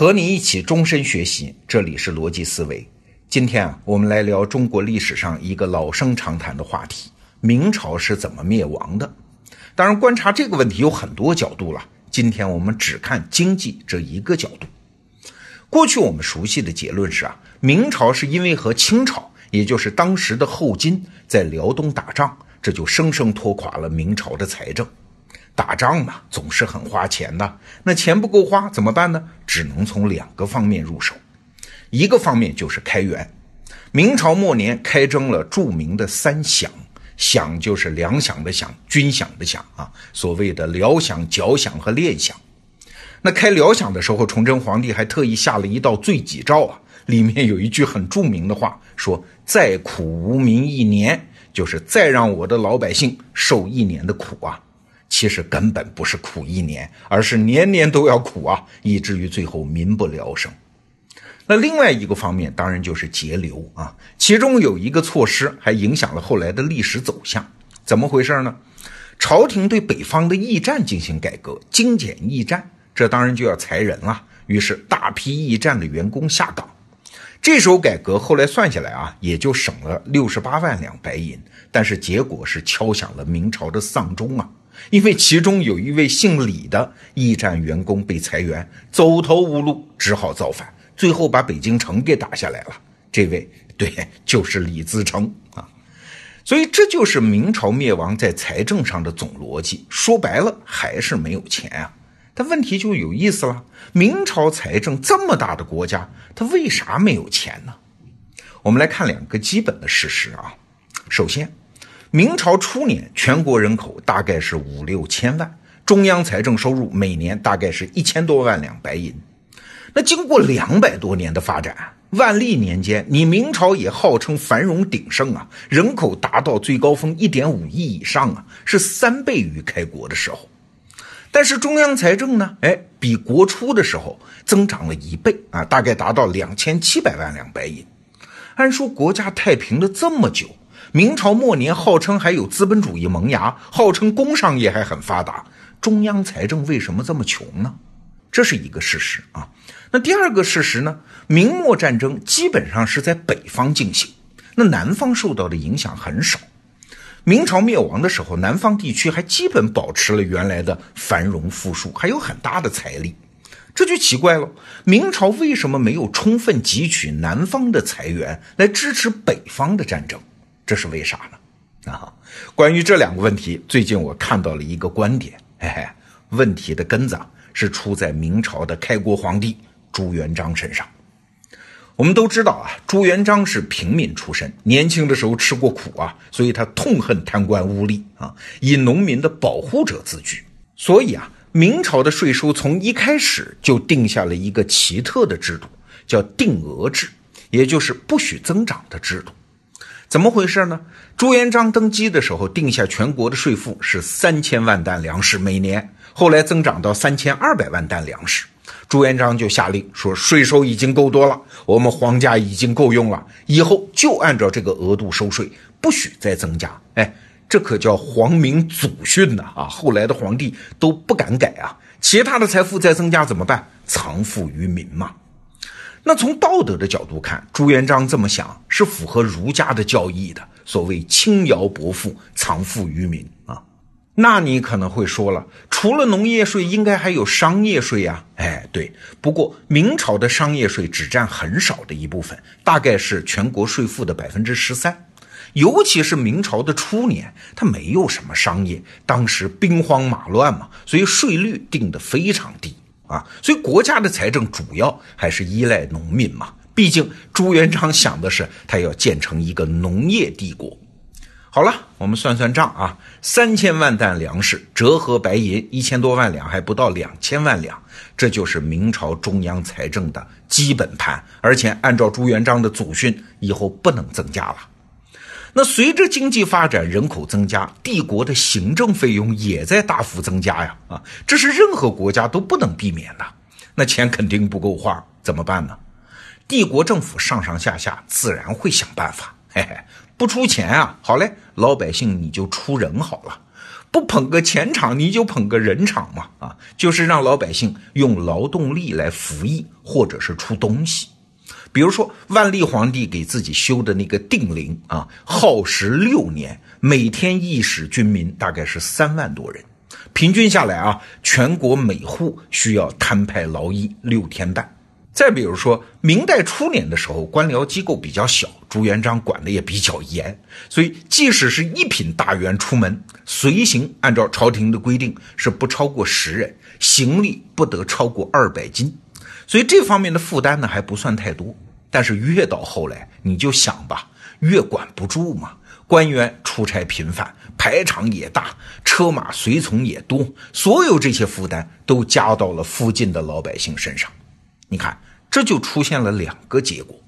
和你一起终身学习，这里是逻辑思维。今天啊，我们来聊中国历史上一个老生常谈的话题：明朝是怎么灭亡的？当然，观察这个问题有很多角度了。今天我们只看经济这一个角度。过去我们熟悉的结论是啊，明朝是因为和清朝，也就是当时的后金在辽东打仗，这就生生拖垮了明朝的财政。打仗嘛，总是很花钱的。那钱不够花怎么办呢？只能从两个方面入手。一个方面就是开源。明朝末年开征了著名的三饷，饷就是粮饷的饷，军饷的饷啊，所谓的辽饷、缴饷和练饷。那开辽饷的时候，崇祯皇帝还特意下了一道罪己诏啊，里面有一句很著名的话，说“再苦无民一年”，就是再让我的老百姓受一年的苦啊。其实根本不是苦一年，而是年年都要苦啊，以至于最后民不聊生。那另外一个方面，当然就是节流啊。其中有一个措施还影响了后来的历史走向，怎么回事呢？朝廷对北方的驿站进行改革，精简驿站，这当然就要裁人了。于是大批驿站的员工下岗。这时候改革后来算下来啊，也就省了六十八万两白银，但是结果是敲响了明朝的丧钟啊。因为其中有一位姓李的驿站员工被裁员，走投无路，只好造反，最后把北京城给打下来了。这位对，就是李自成啊。所以这就是明朝灭亡在财政上的总逻辑。说白了，还是没有钱啊。但问题就有意思了：明朝财政这么大的国家，它为啥没有钱呢？我们来看两个基本的事实啊。首先。明朝初年，全国人口大概是五六千万，中央财政收入每年大概是一千多万两白银。那经过两百多年的发展，万历年间，你明朝也号称繁荣鼎盛啊，人口达到最高峰一点五亿以上啊，是三倍于开国的时候。但是中央财政呢，哎，比国初的时候增长了一倍啊，大概达到两千七百万两白银。按说国家太平了这么久。明朝末年，号称还有资本主义萌芽，号称工商业还很发达，中央财政为什么这么穷呢？这是一个事实啊。那第二个事实呢？明末战争基本上是在北方进行，那南方受到的影响很少。明朝灭亡的时候，南方地区还基本保持了原来的繁荣富庶，还有很大的财力，这就奇怪了。明朝为什么没有充分汲取南方的财源来支持北方的战争？这是为啥呢？啊，关于这两个问题，最近我看到了一个观点，嘿嘿，问题的根子是出在明朝的开国皇帝朱元璋身上。我们都知道啊，朱元璋是平民出身，年轻的时候吃过苦啊，所以他痛恨贪官污吏啊，以农民的保护者自居。所以啊，明朝的税收从一开始就定下了一个奇特的制度，叫定额制，也就是不许增长的制度。怎么回事呢？朱元璋登基的时候定下全国的税赋是三千万担粮食每年，后来增长到三千二百万担粮食。朱元璋就下令说，税收已经够多了，我们皇家已经够用了，以后就按照这个额度收税，不许再增加。哎，这可叫皇明祖训呐！啊，后来的皇帝都不敢改啊。其他的财富再增加怎么办？藏富于民嘛。那从道德的角度看，朱元璋这么想是符合儒家的教义的。所谓轻徭薄赋，藏富于民啊。那你可能会说了，除了农业税，应该还有商业税呀？哎，对。不过明朝的商业税只占很少的一部分，大概是全国税负的百分之十三。尤其是明朝的初年，它没有什么商业，当时兵荒马乱嘛，所以税率定得非常低。啊，所以国家的财政主要还是依赖农民嘛。毕竟朱元璋想的是他要建成一个农业帝国。好了，我们算算账啊，三千万担粮食折合白银一千多万两，还不到两千万两，这就是明朝中央财政的基本盘。而且按照朱元璋的祖训，以后不能增加了。那随着经济发展，人口增加，帝国的行政费用也在大幅增加呀！啊，这是任何国家都不能避免的。那钱肯定不够花，怎么办呢？帝国政府上上下下自然会想办法。嘿嘿，不出钱啊，好嘞，老百姓你就出人好了。不捧个钱场，你就捧个人场嘛，啊，就是让老百姓用劳动力来服役或者是出东西。比如说万历皇帝给自己修的那个定陵啊，耗时六年，每天役使军民大概是三万多人，平均下来啊，全国每户需要摊派劳役六天半。再比如说，明代初年的时候，官僚机构比较小，朱元璋管的也比较严，所以即使是一品大员出门随行，按照朝廷的规定是不超过十人，行李不得超过二百斤，所以这方面的负担呢还不算太多。但是越到后来，你就想吧，越管不住嘛，官员出差频繁，排场也大，车马随从也多，所有这些负担都加到了附近的老百姓身上，你看。这就出现了两个结果。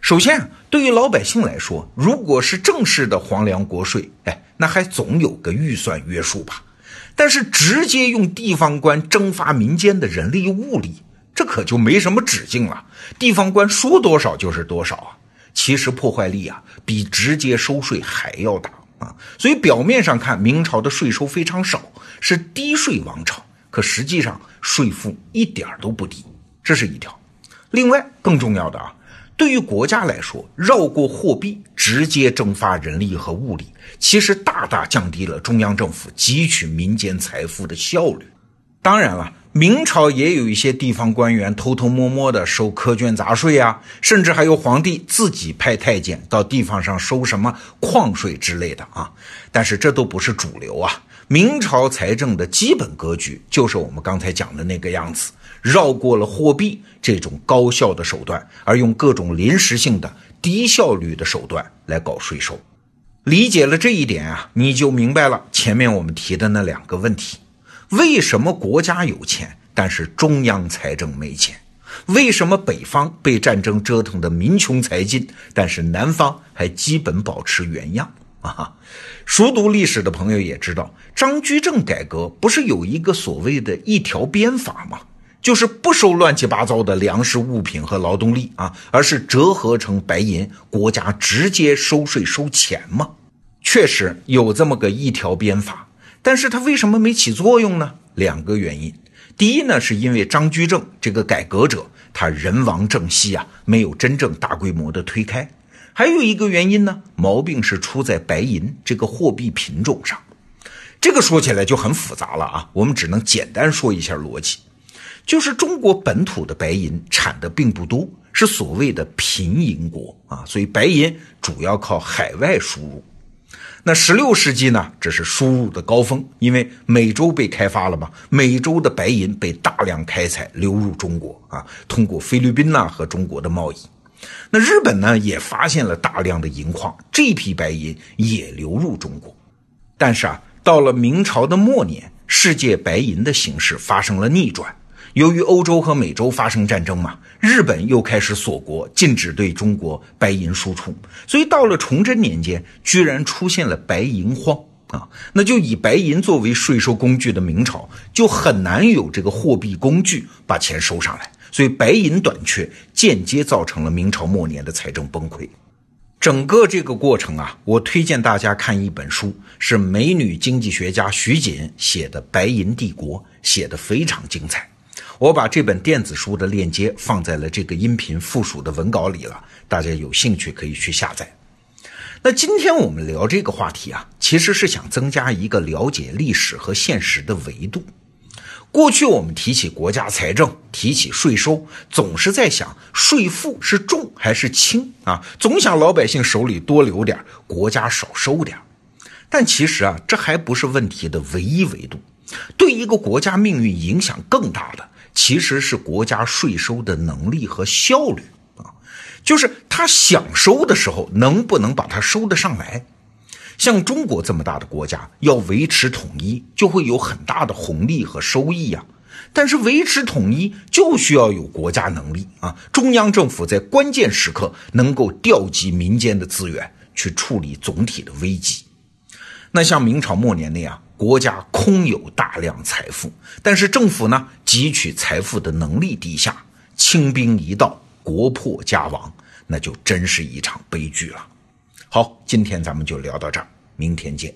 首先，对于老百姓来说，如果是正式的皇粮国税，哎，那还总有个预算约束吧。但是直接用地方官征发民间的人力物力，这可就没什么止境了。地方官说多少就是多少啊。其实破坏力啊，比直接收税还要大啊。所以表面上看，明朝的税收非常少，是低税王朝，可实际上税负一点都不低。这是一条。另外，更重要的啊，对于国家来说，绕过货币，直接征发人力和物力，其实大大降低了中央政府汲取民间财富的效率。当然了，明朝也有一些地方官员偷偷摸摸的收苛捐杂税啊，甚至还有皇帝自己派太监到地方上收什么矿税之类的啊。但是这都不是主流啊。明朝财政的基本格局就是我们刚才讲的那个样子。绕过了货币这种高效的手段，而用各种临时性的低效率的手段来搞税收。理解了这一点啊，你就明白了前面我们提的那两个问题：为什么国家有钱，但是中央财政没钱？为什么北方被战争折腾的民穷财尽，但是南方还基本保持原样？啊，熟读历史的朋友也知道，张居正改革不是有一个所谓的一条鞭法吗？就是不收乱七八糟的粮食物品和劳动力啊，而是折合成白银，国家直接收税收钱吗。确实有这么个一条鞭法，但是它为什么没起作用呢？两个原因。第一呢，是因为张居正这个改革者他人亡政息啊，没有真正大规模的推开。还有一个原因呢，毛病是出在白银这个货币品种上。这个说起来就很复杂了啊，我们只能简单说一下逻辑。就是中国本土的白银产的并不多，是所谓的贫银国啊，所以白银主要靠海外输入。那十六世纪呢，这是输入的高峰，因为美洲被开发了嘛，美洲的白银被大量开采流入中国啊，通过菲律宾呐和中国的贸易。那日本呢也发现了大量的银矿，这批白银也流入中国。但是啊，到了明朝的末年，世界白银的形势发生了逆转。由于欧洲和美洲发生战争嘛，日本又开始锁国，禁止对中国白银输出，所以到了崇祯年间，居然出现了白银荒啊！那就以白银作为税收工具的明朝，就很难有这个货币工具把钱收上来，所以白银短缺，间接造成了明朝末年的财政崩溃。整个这个过程啊，我推荐大家看一本书，是美女经济学家徐锦写的《白银帝国》，写的非常精彩。我把这本电子书的链接放在了这个音频附属的文稿里了，大家有兴趣可以去下载。那今天我们聊这个话题啊，其实是想增加一个了解历史和现实的维度。过去我们提起国家财政，提起税收，总是在想税负是重还是轻啊，总想老百姓手里多留点，国家少收点。但其实啊，这还不是问题的唯一维度，对一个国家命运影响更大的。其实是国家税收的能力和效率啊，就是他想收的时候能不能把它收得上来。像中国这么大的国家，要维持统一，就会有很大的红利和收益呀。但是维持统一就需要有国家能力啊，中央政府在关键时刻能够调集民间的资源去处理总体的危机。那像明朝末年那样。国家空有大量财富，但是政府呢汲取财富的能力低下，清兵一到，国破家亡，那就真是一场悲剧了。好，今天咱们就聊到这儿，明天见。